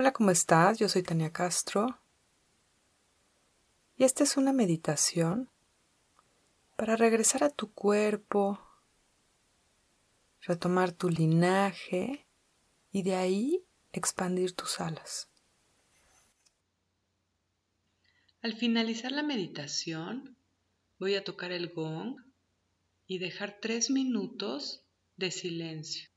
Hola, ¿cómo estás? Yo soy Tania Castro y esta es una meditación para regresar a tu cuerpo, retomar tu linaje y de ahí expandir tus alas. Al finalizar la meditación, voy a tocar el gong y dejar tres minutos de silencio,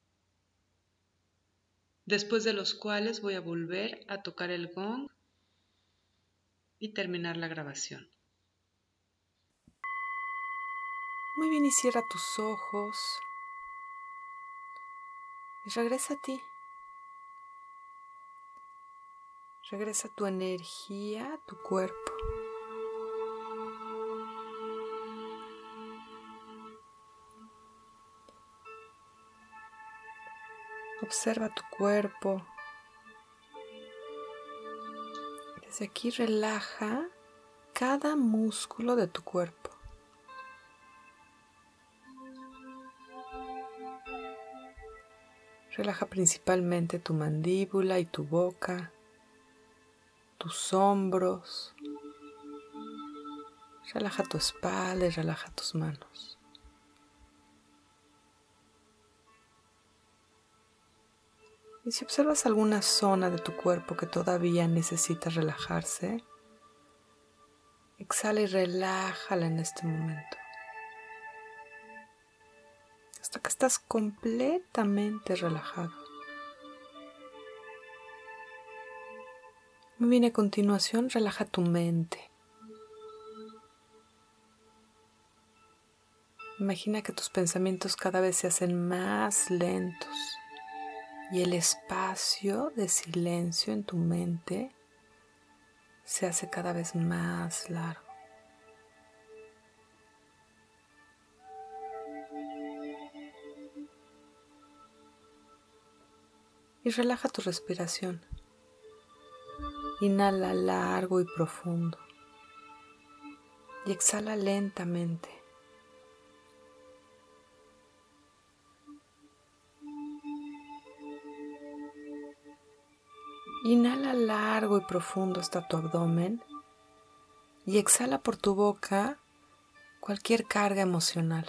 después de los cuales voy a volver a tocar el gong y terminar la grabación. Muy bien, y cierra tus ojos y regresa a ti. Regresa tu energía tu cuerpo. Observa tu cuerpo. Desde aquí relaja cada músculo de tu cuerpo. Relaja principalmente tu mandíbula y tu boca, tus hombros. Relaja tu espalda y relaja tus manos. Y si observas alguna zona de tu cuerpo que todavía necesita relajarse, exhala y relájala en este momento. Hasta que estás completamente relajado. Muy bien, a continuación relaja tu mente. Imagina que tus pensamientos cada vez se hacen más lentos y el espacio de silencio en tu mente se hace cada vez más largo. Y relaja tu respiración. Inhala largo y profundo. Y exhala lentamente. Inhala largo y profundo hasta tu abdomen y exhala por tu boca cualquier carga emocional.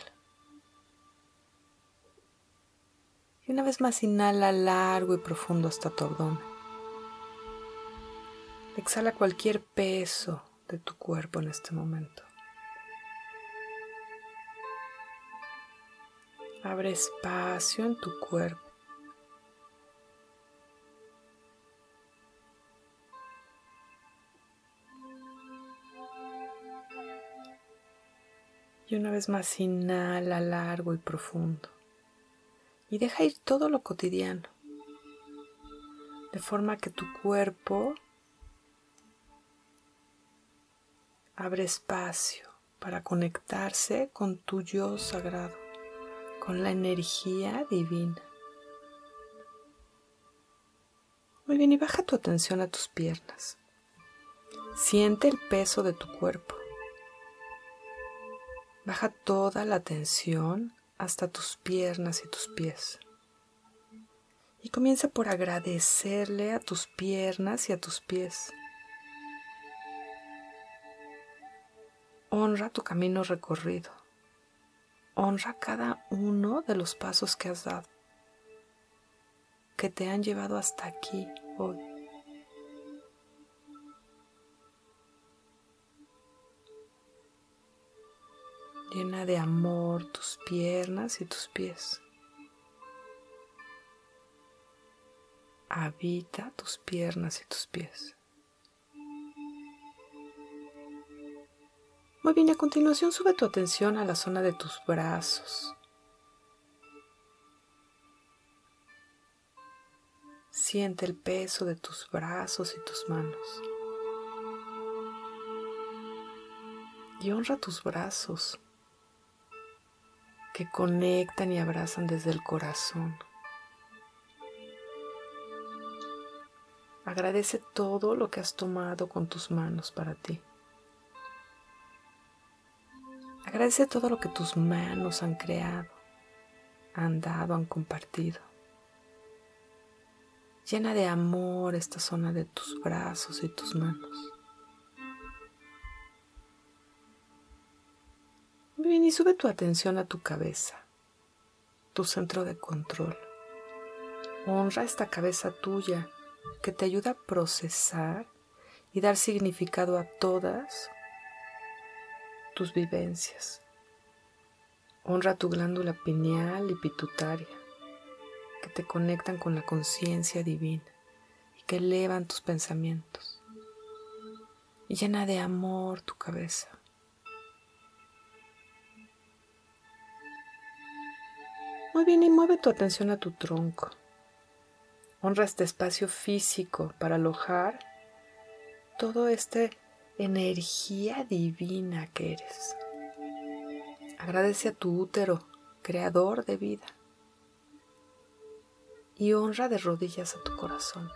Y una vez más inhala largo y profundo hasta tu abdomen. Exhala cualquier peso de tu cuerpo en este momento. Abre espacio en tu cuerpo Y una vez más inhala largo y profundo. Y deja ir todo lo cotidiano. De forma que tu cuerpo abre espacio para conectarse con tu yo sagrado, con la energía divina. Muy bien, y baja tu atención a tus piernas. Siente el peso de tu cuerpo. Baja toda la tensión hasta tus piernas y tus pies. Y comienza por agradecerle a tus piernas y a tus pies. Honra tu camino recorrido. Honra cada uno de los pasos que has dado, que te han llevado hasta aquí hoy. Llena de amor tus piernas y tus pies. Habita tus piernas y tus pies. Muy bien, a continuación sube tu atención a la zona de tus brazos. Siente el peso de tus brazos y tus manos. Y honra tus brazos que conectan y abrazan desde el corazón. Agradece todo lo que has tomado con tus manos para ti. Agradece todo lo que tus manos han creado, han dado, han compartido. Llena de amor esta zona de tus brazos y tus manos. Y sube tu atención a tu cabeza, tu centro de control. Honra esta cabeza tuya que te ayuda a procesar y dar significado a todas tus vivencias. Honra tu glándula pineal y pituitaria que te conectan con la conciencia divina y que elevan tus pensamientos. Llena de amor tu cabeza. Muy bien, y mueve tu atención a tu tronco. Honra este espacio físico para alojar todo este energía divina que eres. Agradece a tu útero, creador de vida y honra de rodillas a tu corazón,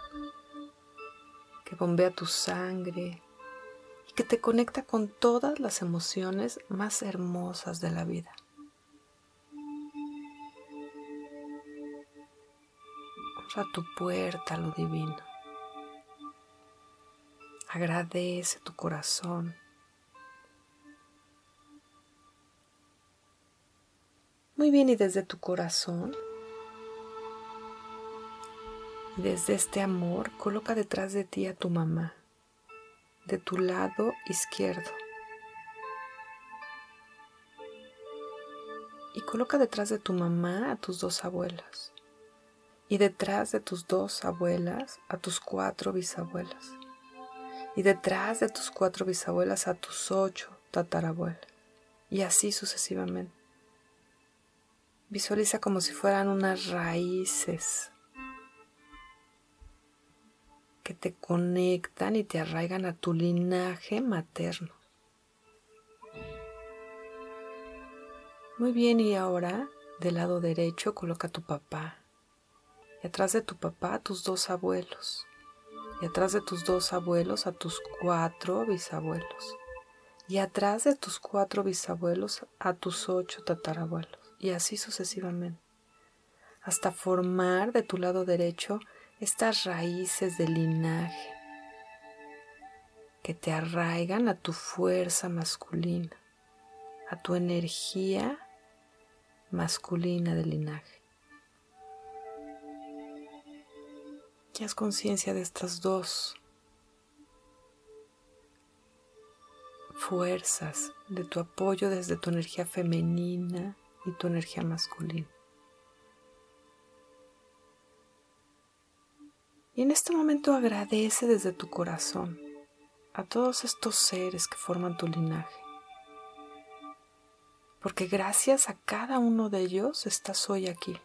que bombea tu sangre y que te conecta con todas las emociones más hermosas de la vida. Honra tu puerta lo divino. Agradece tu corazón. Muy bien, y desde tu corazón desde este amor, coloca detrás de ti a tu mamá, de tu lado izquierdo. Y coloca detrás de tu mamá a tus dos abuelas. Y detrás de tus dos abuelas a tus cuatro bisabuelas. Y detrás de tus cuatro bisabuelas a tus ocho tatarabuelas. Y así sucesivamente. Visualiza como si fueran unas raíces que te conectan y te arraigan a tu linaje materno. Muy bien, y ahora del lado derecho coloca a tu papá. Atrás de tu papá a tus dos abuelos. Y atrás de tus dos abuelos a tus cuatro bisabuelos. Y atrás de tus cuatro bisabuelos a tus ocho tatarabuelos. Y así sucesivamente. Hasta formar de tu lado derecho estas raíces del linaje que te arraigan a tu fuerza masculina, a tu energía masculina del linaje. Que conciencia de estas dos fuerzas, de tu apoyo desde tu energía femenina y tu energía masculina. Y en este momento agradece desde tu corazón a todos estos seres que forman tu linaje. Porque gracias a cada uno de ellos estás hoy aquí.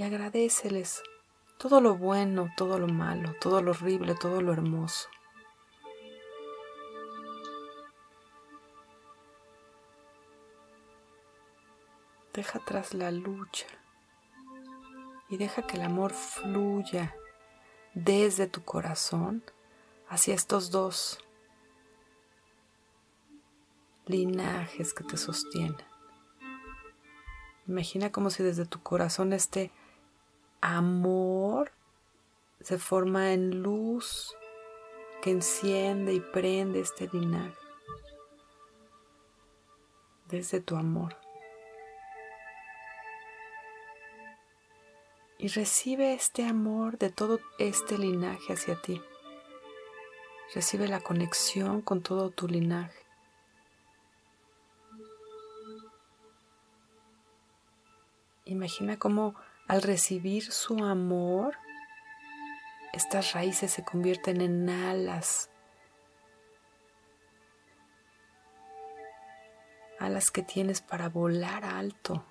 Y agradeceles todo lo bueno, todo lo malo, todo lo horrible, todo lo hermoso. Deja atrás la lucha y deja que el amor fluya desde tu corazón hacia estos dos linajes que te sostienen. Imagina como si desde tu corazón este amor se forma en luz que enciende y prende este linaje desde tu amor. y recibe este amor de todo este linaje hacia ti. Recibe la conexión con todo tu linaje. Imagina cómo al recibir su amor, estas raíces se convierten en alas, alas que tienes para volar alto.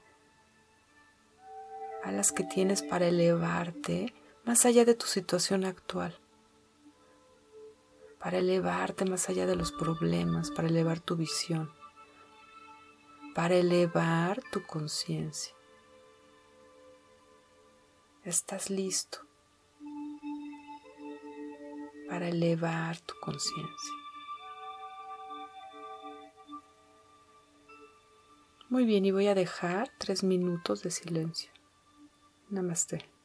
Alas que tienes para elevarte más allá de tu situación actual, para elevarte más allá de los problemas, para elevar tu visión, para elevar tu conciencia. Estás listo para elevar tu conciencia. Muy bien, y voy a dejar tres minutos de silencio. Namaste.